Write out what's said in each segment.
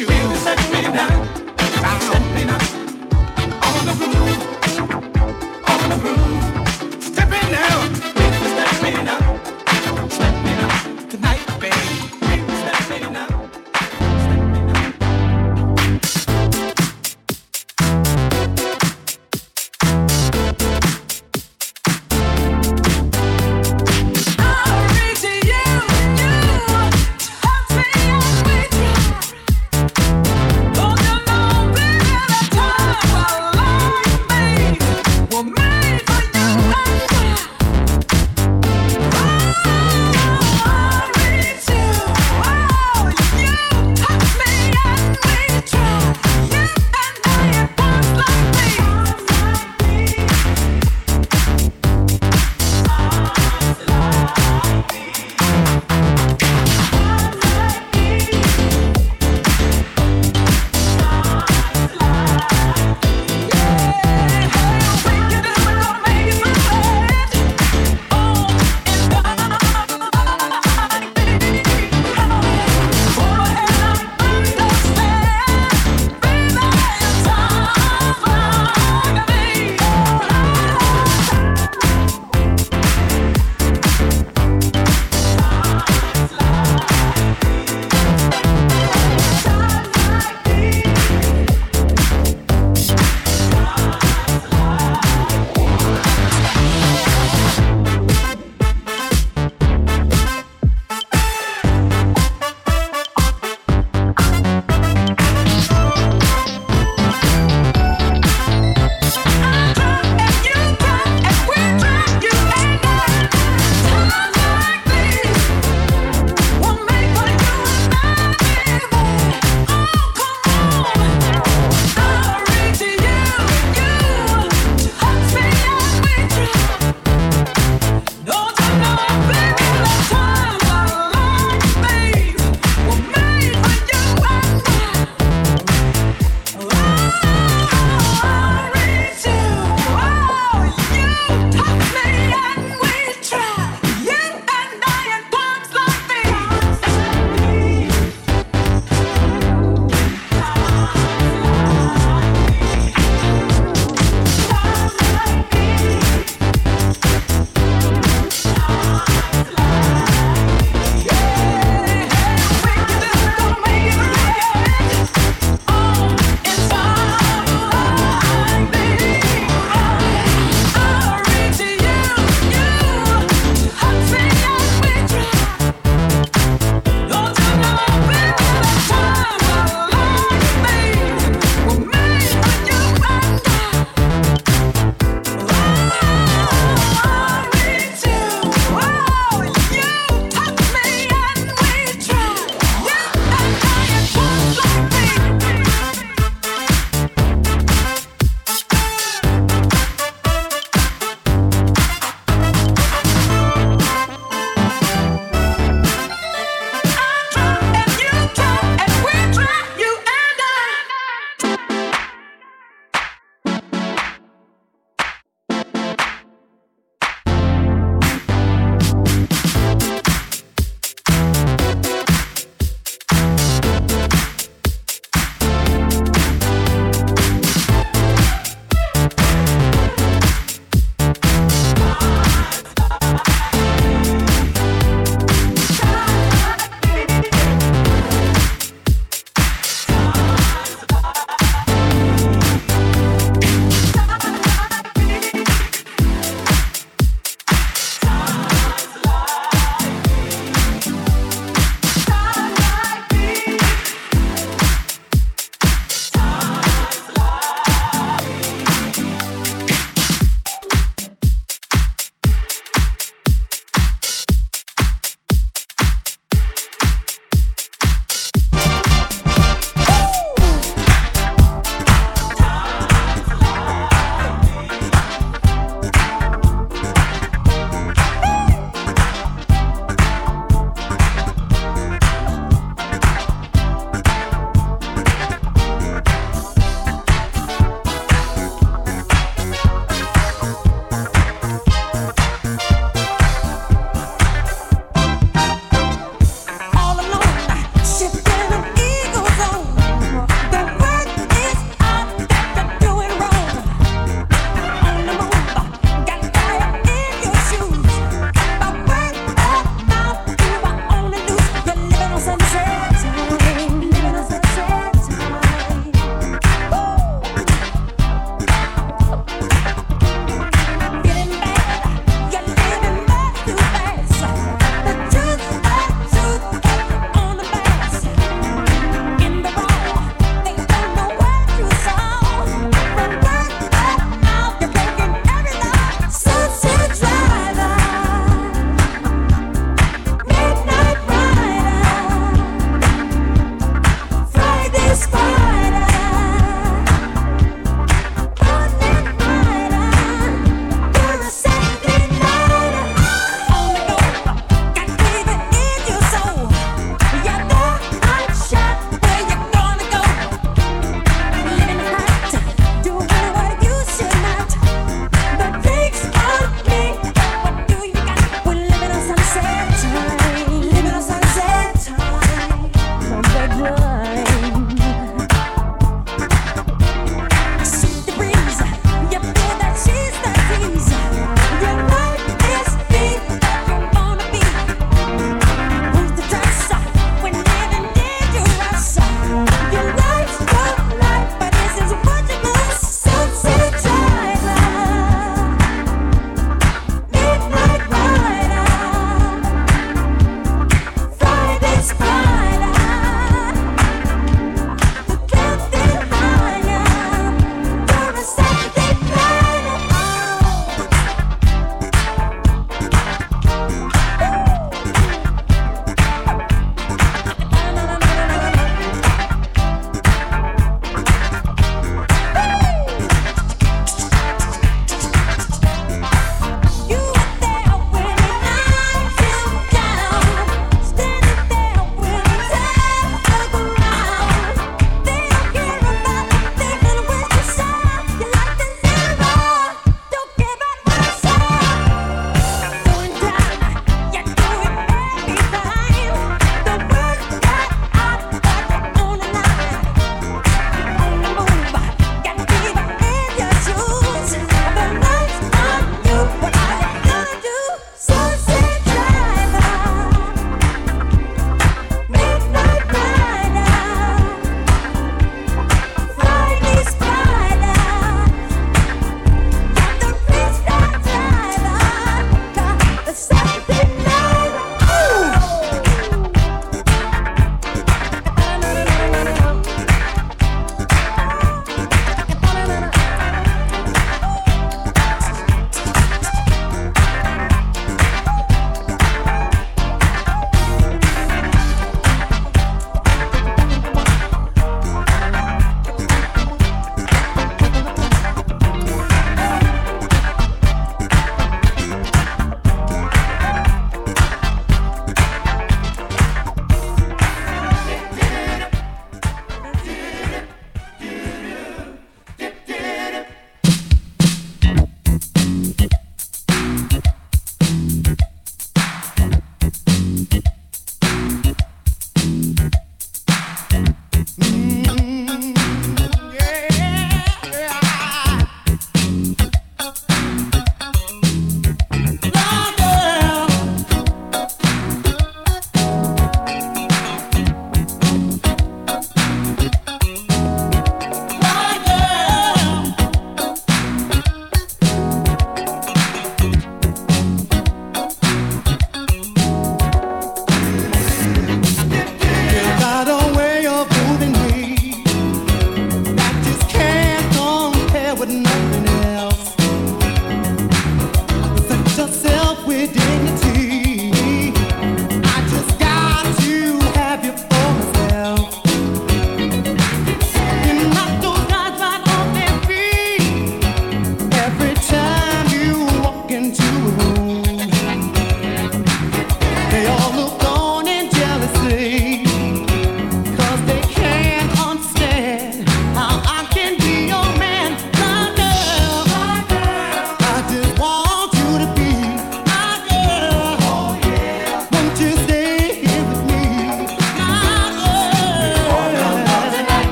you.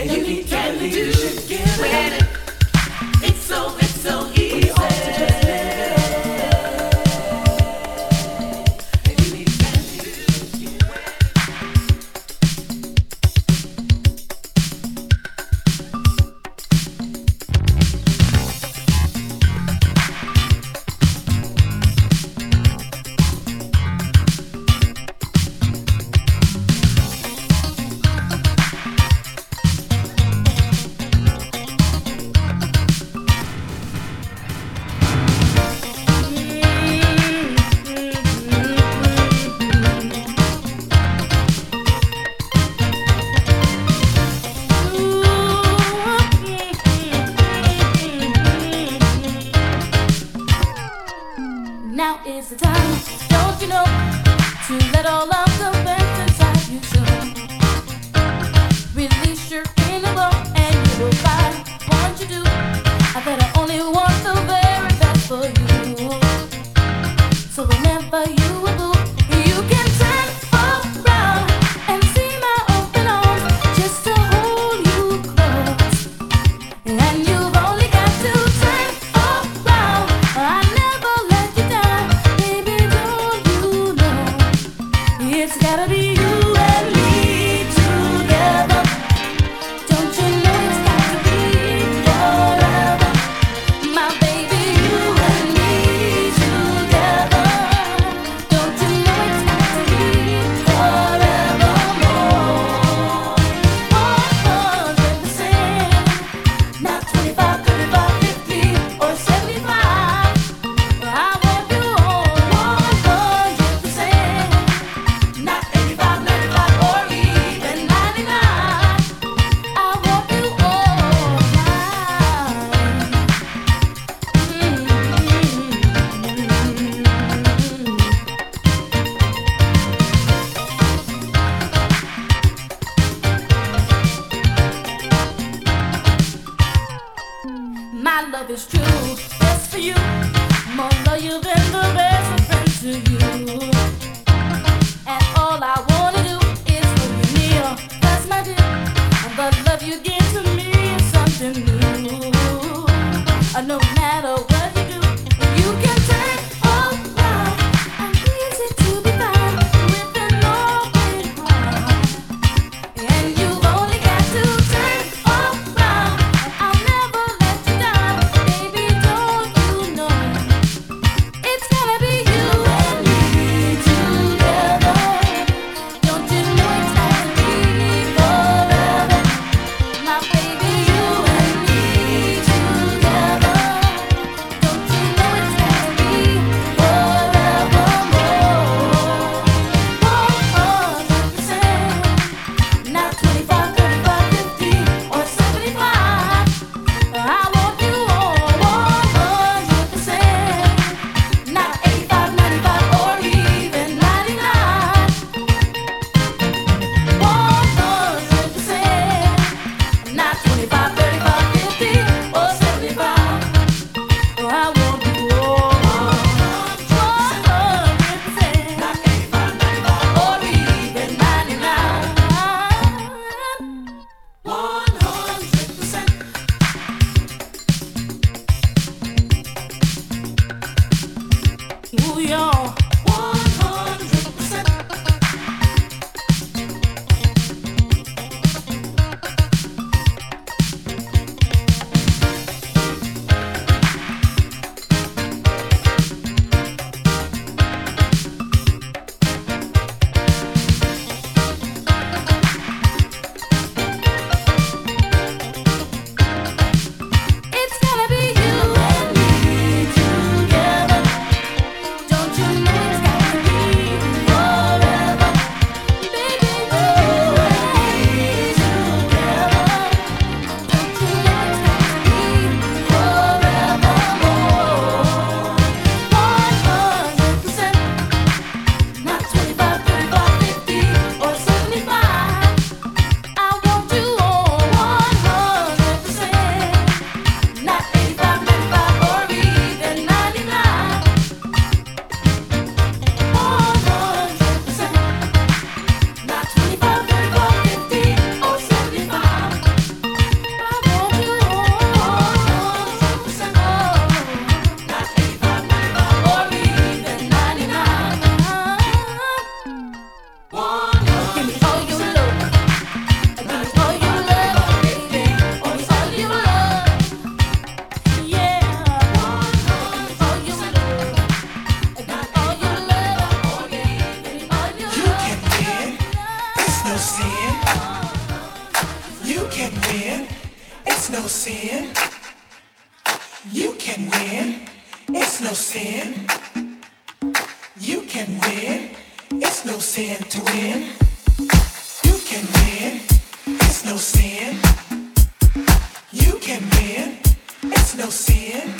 And you can do it. It's so, it's so easy. No sin. You can win. It's no sin.